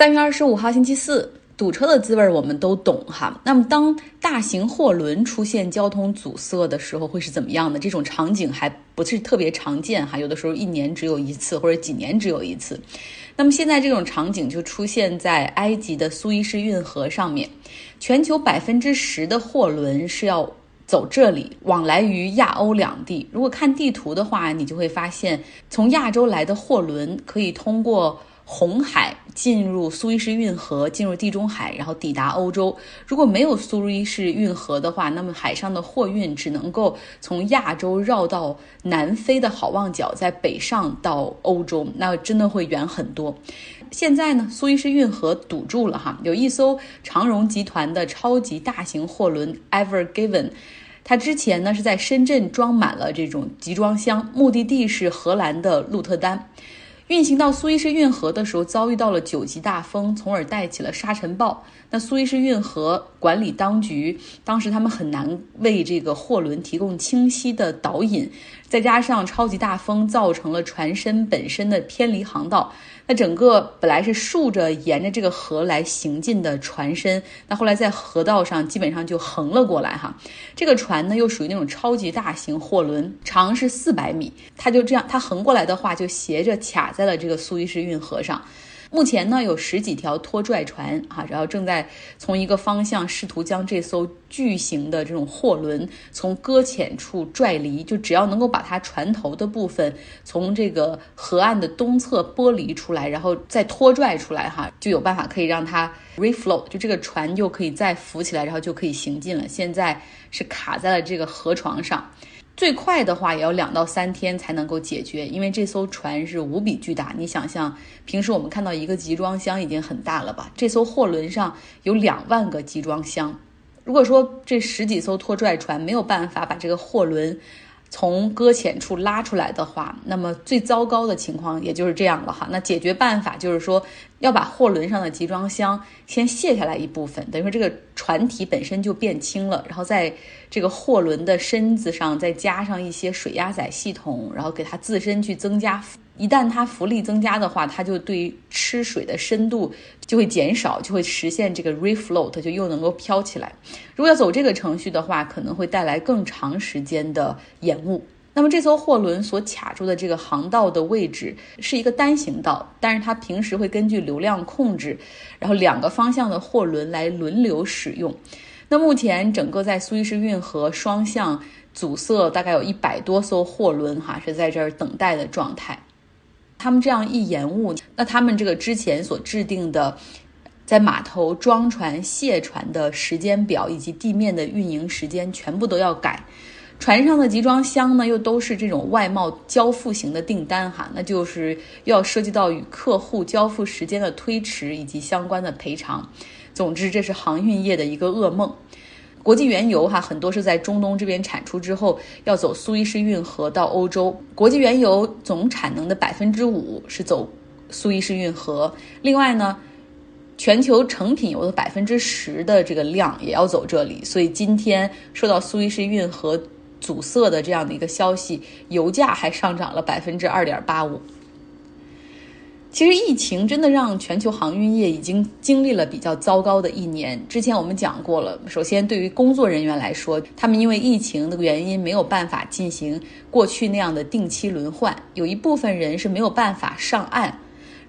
三月二十五号星期四，堵车的滋味我们都懂哈。那么当大型货轮出现交通阻塞的时候，会是怎么样的？这种场景还不是特别常见哈，有的时候一年只有一次，或者几年只有一次。那么现在这种场景就出现在埃及的苏伊士运河上面，全球百分之十的货轮是要走这里，往来于亚欧两地。如果看地图的话，你就会发现，从亚洲来的货轮可以通过。红海进入苏伊士运河，进入地中海，然后抵达欧洲。如果没有苏伊士运河的话，那么海上的货运只能够从亚洲绕到南非的好望角，在北上到欧洲，那真的会远很多。现在呢，苏伊士运河堵住了哈，有一艘长荣集团的超级大型货轮 Ever Given，它之前呢是在深圳装满了这种集装箱，目的地是荷兰的鹿特丹。运行到苏伊士运河的时候，遭遇到了九级大风，从而带起了沙尘暴。那苏伊士运河管理当局当时他们很难为这个货轮提供清晰的导引，再加上超级大风造成了船身本身的偏离航道。那整个本来是竖着沿着这个河来行进的船身，那后来在河道上基本上就横了过来哈。这个船呢又属于那种超级大型货轮，长是四百米，它就这样，它横过来的话就斜着卡在了这个苏伊士运河上。目前呢，有十几条拖拽船啊，然后正在从一个方向试图将这艘巨型的这种货轮从搁浅处拽离。就只要能够把它船头的部分从这个河岸的东侧剥离出来，然后再拖拽出来，哈，就有办法可以让它 refloat，就这个船就可以再浮起来，然后就可以行进了。现在是卡在了这个河床上。最快的话也要两到三天才能够解决，因为这艘船是无比巨大。你想象，平时我们看到一个集装箱已经很大了吧？这艘货轮上有两万个集装箱。如果说这十几艘拖拽船没有办法把这个货轮，从搁浅处拉出来的话，那么最糟糕的情况也就是这样了哈。那解决办法就是说，要把货轮上的集装箱先卸下来一部分，等于说这个船体本身就变轻了，然后在这个货轮的身子上再加上一些水压载系统，然后给它自身去增加。一旦它浮力增加的话，它就对于吃水的深度就会减少，就会实现这个 refloat，就又能够飘起来。如果要走这个程序的话，可能会带来更长时间的延误。那么这艘货轮所卡住的这个航道的位置是一个单行道，但是它平时会根据流量控制，然后两个方向的货轮来轮流使用。那目前整个在苏伊士运河双向阻塞，大概有一百多艘货轮哈是在这儿等待的状态。他们这样一延误，那他们这个之前所制定的在码头装船卸船的时间表以及地面的运营时间全部都要改。船上的集装箱呢，又都是这种外贸交付型的订单哈，那就是要涉及到与客户交付时间的推迟以及相关的赔偿。总之，这是航运业的一个噩梦。国际原油哈很多是在中东这边产出之后，要走苏伊士运河到欧洲。国际原油总产能的百分之五是走苏伊士运河。另外呢，全球成品油的百分之十的这个量也要走这里。所以今天受到苏伊士运河阻塞的这样的一个消息，油价还上涨了百分之二点八五。其实疫情真的让全球航运业已经经历了比较糟糕的一年。之前我们讲过了，首先对于工作人员来说，他们因为疫情的原因没有办法进行过去那样的定期轮换，有一部分人是没有办法上岸。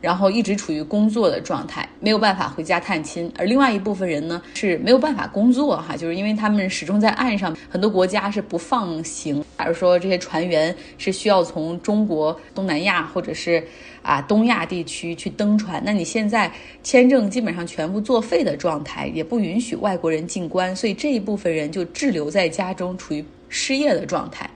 然后一直处于工作的状态，没有办法回家探亲，而另外一部分人呢是没有办法工作哈，就是因为他们始终在岸上，很多国家是不放行，假如说这些船员是需要从中国、东南亚或者是啊东亚地区去登船，那你现在签证基本上全部作废的状态，也不允许外国人进关，所以这一部分人就滞留在家中，处于失业的状态。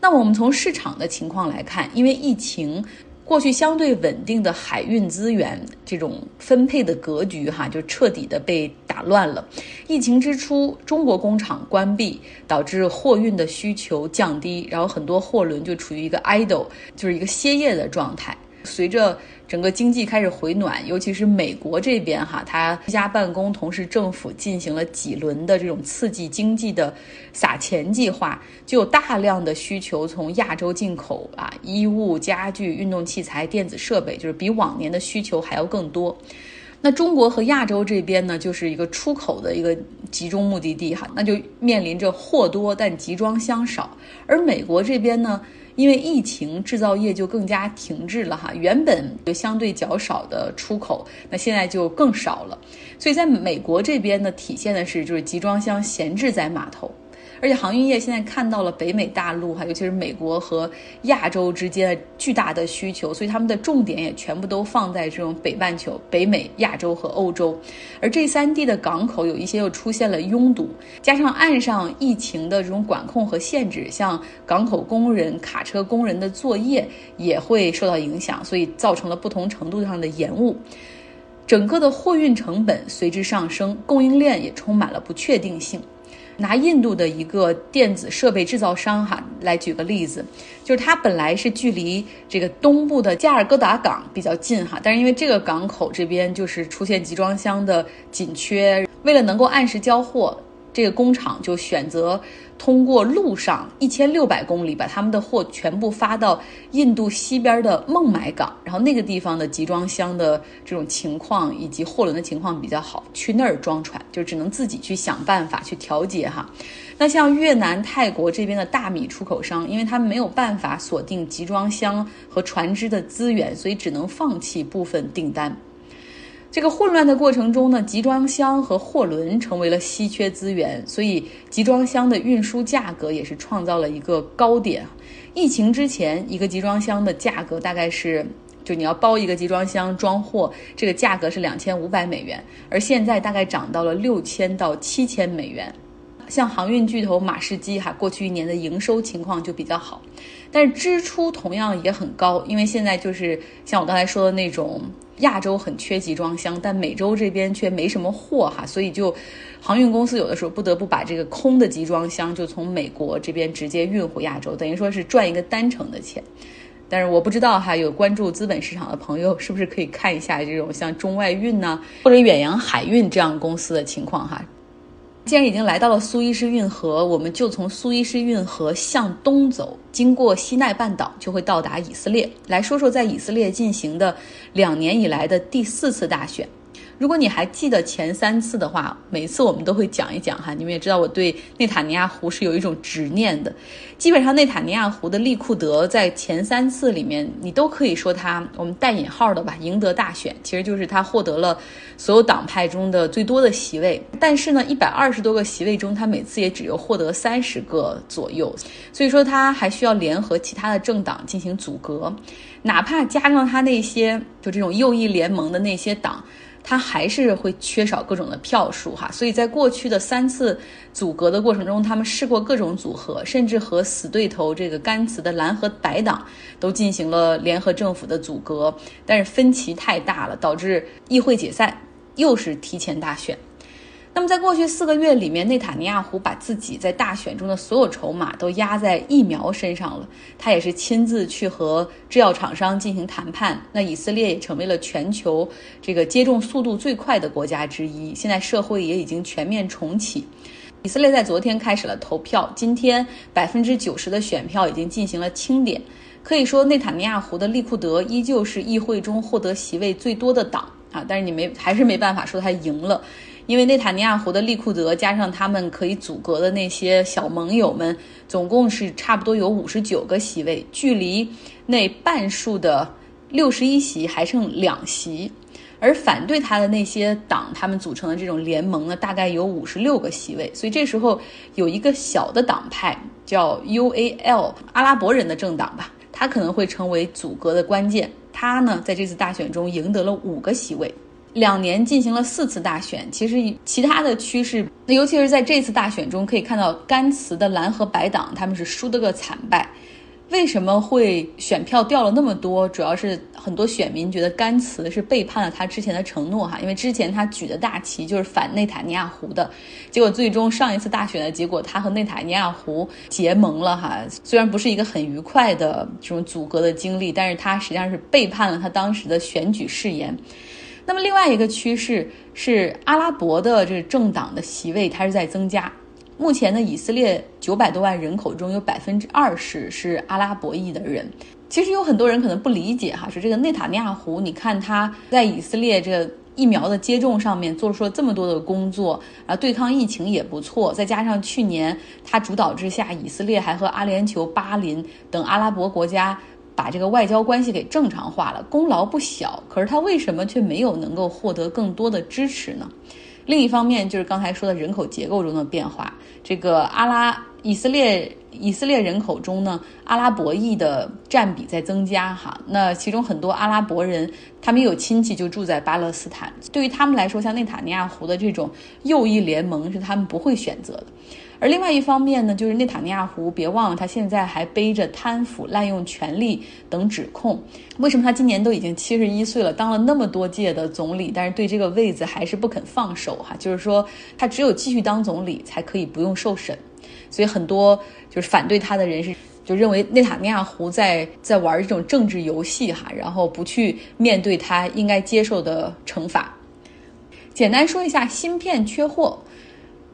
那我们从市场的情况来看，因为疫情。过去相对稳定的海运资源这种分配的格局，哈，就彻底的被打乱了。疫情之初，中国工厂关闭，导致货运的需求降低，然后很多货轮就处于一个 idle，就是一个歇业的状态。随着整个经济开始回暖，尤其是美国这边哈，它居家办公，同时政府进行了几轮的这种刺激经济的撒钱计划，就有大量的需求从亚洲进口啊，衣物、家具、运动器材、电子设备，就是比往年的需求还要更多。那中国和亚洲这边呢，就是一个出口的一个集中目的地哈，那就面临着货多但集装箱少。而美国这边呢，因为疫情，制造业就更加停滞了哈，原本就相对较少的出口，那现在就更少了。所以在美国这边呢，体现的是就是集装箱闲置在码头。而且航运业现在看到了北美大陆哈，尤其是美国和亚洲之间的巨大的需求，所以他们的重点也全部都放在这种北半球、北美、亚洲和欧洲。而这三地的港口有一些又出现了拥堵，加上岸上疫情的这种管控和限制，像港口工人、卡车工人的作业也会受到影响，所以造成了不同程度上的延误。整个的货运成本随之上升，供应链也充满了不确定性。拿印度的一个电子设备制造商哈来举个例子，就是它本来是距离这个东部的加尔各答港比较近哈，但是因为这个港口这边就是出现集装箱的紧缺，为了能够按时交货。这个工厂就选择通过路上一千六百公里，把他们的货全部发到印度西边的孟买港，然后那个地方的集装箱的这种情况以及货轮的情况比较好，去那儿装船就只能自己去想办法去调节哈。那像越南、泰国这边的大米出口商，因为他们没有办法锁定集装箱和船只的资源，所以只能放弃部分订单。这个混乱的过程中呢，集装箱和货轮成为了稀缺资源，所以集装箱的运输价格也是创造了一个高点。疫情之前，一个集装箱的价格大概是，就你要包一个集装箱装货，这个价格是两千五百美元，而现在大概涨到了六千到七千美元。像航运巨头马士基哈，过去一年的营收情况就比较好，但是支出同样也很高，因为现在就是像我刚才说的那种。亚洲很缺集装箱，但美洲这边却没什么货哈，所以就航运公司有的时候不得不把这个空的集装箱就从美国这边直接运回亚洲，等于说是赚一个单程的钱。但是我不知道哈，有关注资本市场的朋友是不是可以看一下这种像中外运呢，或者远洋海运这样公司的情况哈。既然已经来到了苏伊士运河，我们就从苏伊士运河向东走，经过西奈半岛，就会到达以色列。来说说在以色列进行的两年以来的第四次大选。如果你还记得前三次的话，每次我们都会讲一讲哈。你们也知道我对内塔尼亚胡是有一种执念的。基本上内塔尼亚胡的利库德在前三次里面，你都可以说他我们带引号的吧，赢得大选，其实就是他获得了所有党派中的最多的席位。但是呢，一百二十多个席位中，他每次也只有获得三十个左右，所以说他还需要联合其他的政党进行阻隔，哪怕加上他那些就这种右翼联盟的那些党。他还是会缺少各种的票数哈，所以在过去的三次阻隔的过程中，他们试过各种组合，甚至和死对头这个甘茨的蓝和白党都进行了联合政府的阻隔，但是分歧太大了，导致议会解散，又是提前大选。那么，在过去四个月里面，内塔尼亚胡把自己在大选中的所有筹码都压在疫苗身上了。他也是亲自去和制药厂商进行谈判。那以色列也成为了全球这个接种速度最快的国家之一。现在社会也已经全面重启。以色列在昨天开始了投票，今天百分之九十的选票已经进行了清点。可以说，内塔尼亚胡的利库德依旧是议会中获得席位最多的党啊，但是你没还是没办法说他赢了。因为内塔尼亚胡的利库德加上他们可以阻隔的那些小盟友们，总共是差不多有五十九个席位，距离那半数的六十一席还剩两席。而反对他的那些党，他们组成的这种联盟呢，大概有五十六个席位。所以这时候有一个小的党派叫 UAL 阿拉伯人的政党吧，他可能会成为阻隔的关键。他呢，在这次大选中赢得了五个席位。两年进行了四次大选，其实其他的趋势，尤其是在这次大选中，可以看到甘茨的蓝和白党他们是输得个惨败。为什么会选票掉了那么多？主要是很多选民觉得甘茨是背叛了他之前的承诺哈，因为之前他举的大旗就是反内塔尼亚胡的，结果最终上一次大选的结果，他和内塔尼亚胡结盟了哈。虽然不是一个很愉快的这种阻隔的经历，但是他实际上是背叛了他当时的选举誓言。那么另外一个趋势是阿拉伯的这个政党的席位，它是在增加。目前呢，以色列九百多万人口中有百分之二十是阿拉伯裔的人。其实有很多人可能不理解哈，说这个内塔尼亚胡，你看他在以色列这疫苗的接种上面做出了这么多的工作，啊，对抗疫情也不错。再加上去年他主导之下，以色列还和阿联酋、巴林等阿拉伯国家把这个外交关系给正常化了，功劳不小。可是他为什么却没有能够获得更多的支持呢？另一方面，就是刚才说的人口结构中的变化，这个阿拉以色列。以色列人口中呢，阿拉伯裔的占比在增加哈。那其中很多阿拉伯人，他们有亲戚就住在巴勒斯坦。对于他们来说，像内塔尼亚胡的这种右翼联盟是他们不会选择的。而另外一方面呢，就是内塔尼亚胡，别忘了他现在还背着贪腐、滥用权力等指控。为什么他今年都已经七十一岁了，当了那么多届的总理，但是对这个位子还是不肯放手哈？就是说，他只有继续当总理，才可以不用受审。所以很多就是反对他的人是就认为内塔尼亚胡在在玩这种政治游戏哈，然后不去面对他应该接受的惩罚。简单说一下，芯片缺货，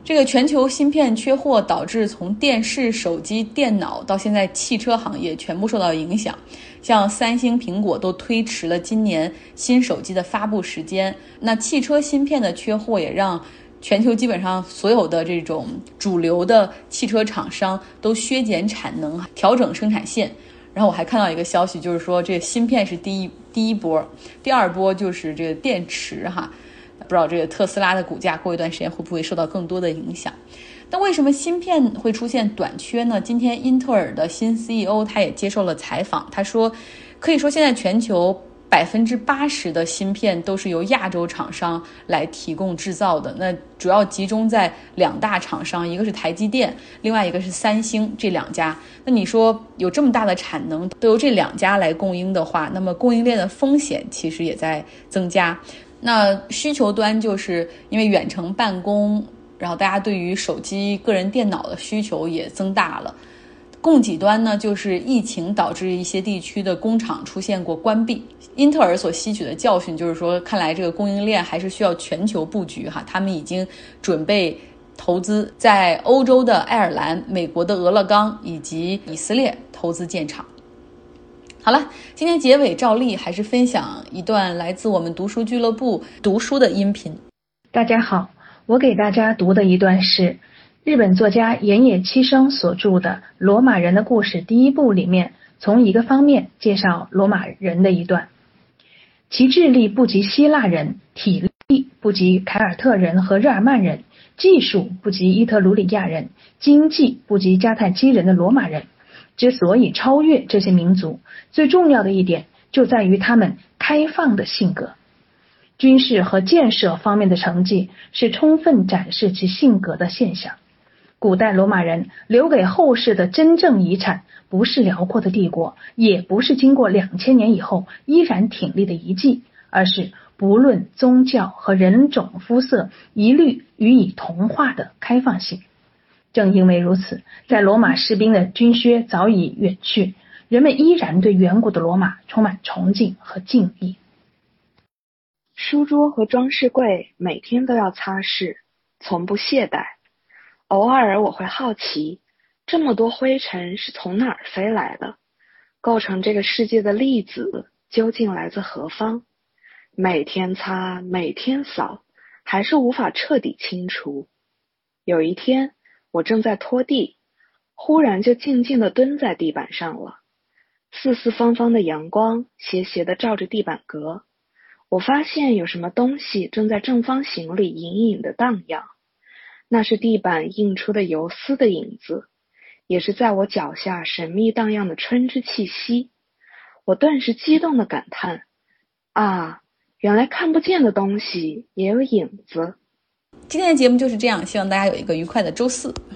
这个全球芯片缺货导致从电视、手机、电脑到现在汽车行业全部受到影响，像三星、苹果都推迟了今年新手机的发布时间。那汽车芯片的缺货也让。全球基本上所有的这种主流的汽车厂商都削减产能，调整生产线。然后我还看到一个消息，就是说这个芯片是第一第一波，第二波就是这个电池哈。不知道这个特斯拉的股价过一段时间会不会受到更多的影响？那为什么芯片会出现短缺呢？今天英特尔的新 CEO 他也接受了采访，他说，可以说现在全球。百分之八十的芯片都是由亚洲厂商来提供制造的，那主要集中在两大厂商，一个是台积电，另外一个是三星这两家。那你说有这么大的产能都由这两家来供应的话，那么供应链的风险其实也在增加。那需求端就是因为远程办公，然后大家对于手机、个人电脑的需求也增大了。供给端呢，就是疫情导致一些地区的工厂出现过关闭。英特尔所吸取的教训就是说，看来这个供应链还是需要全球布局哈。他们已经准备投资在欧洲的爱尔兰、美国的俄勒冈以及以色列投资建厂。好了，今天结尾照例还是分享一段来自我们读书俱乐部读书的音频。大家好，我给大家读的一段是。日本作家岩野七生所著的《罗马人的故事》第一部里面，从一个方面介绍罗马人的一段：其智力不及希腊人，体力不及凯尔特人和日耳曼人，技术不及伊特鲁里亚人，经济不及迦太基人的罗马人，之所以超越这些民族，最重要的一点就在于他们开放的性格。军事和建设方面的成绩是充分展示其性格的现象。古代罗马人留给后世的真正遗产，不是辽阔的帝国，也不是经过两千年以后依然挺立的遗迹，而是不论宗教和人种肤色，一律予以同化的开放性。正因为如此，在罗马士兵的军靴早已远去，人们依然对远古的罗马充满崇敬和敬意。书桌和装饰柜每天都要擦拭，从不懈怠。偶尔我会好奇，这么多灰尘是从哪儿飞来的？构成这个世界的粒子究竟来自何方？每天擦，每天扫，还是无法彻底清除。有一天，我正在拖地，忽然就静静地蹲在地板上了。四四方方的阳光斜斜地照着地板格，我发现有什么东西正在正方形里隐隐的荡漾。那是地板映出的游丝的影子，也是在我脚下神秘荡漾的春之气息。我顿时激动的感叹：“啊，原来看不见的东西也有影子。”今天的节目就是这样，希望大家有一个愉快的周四。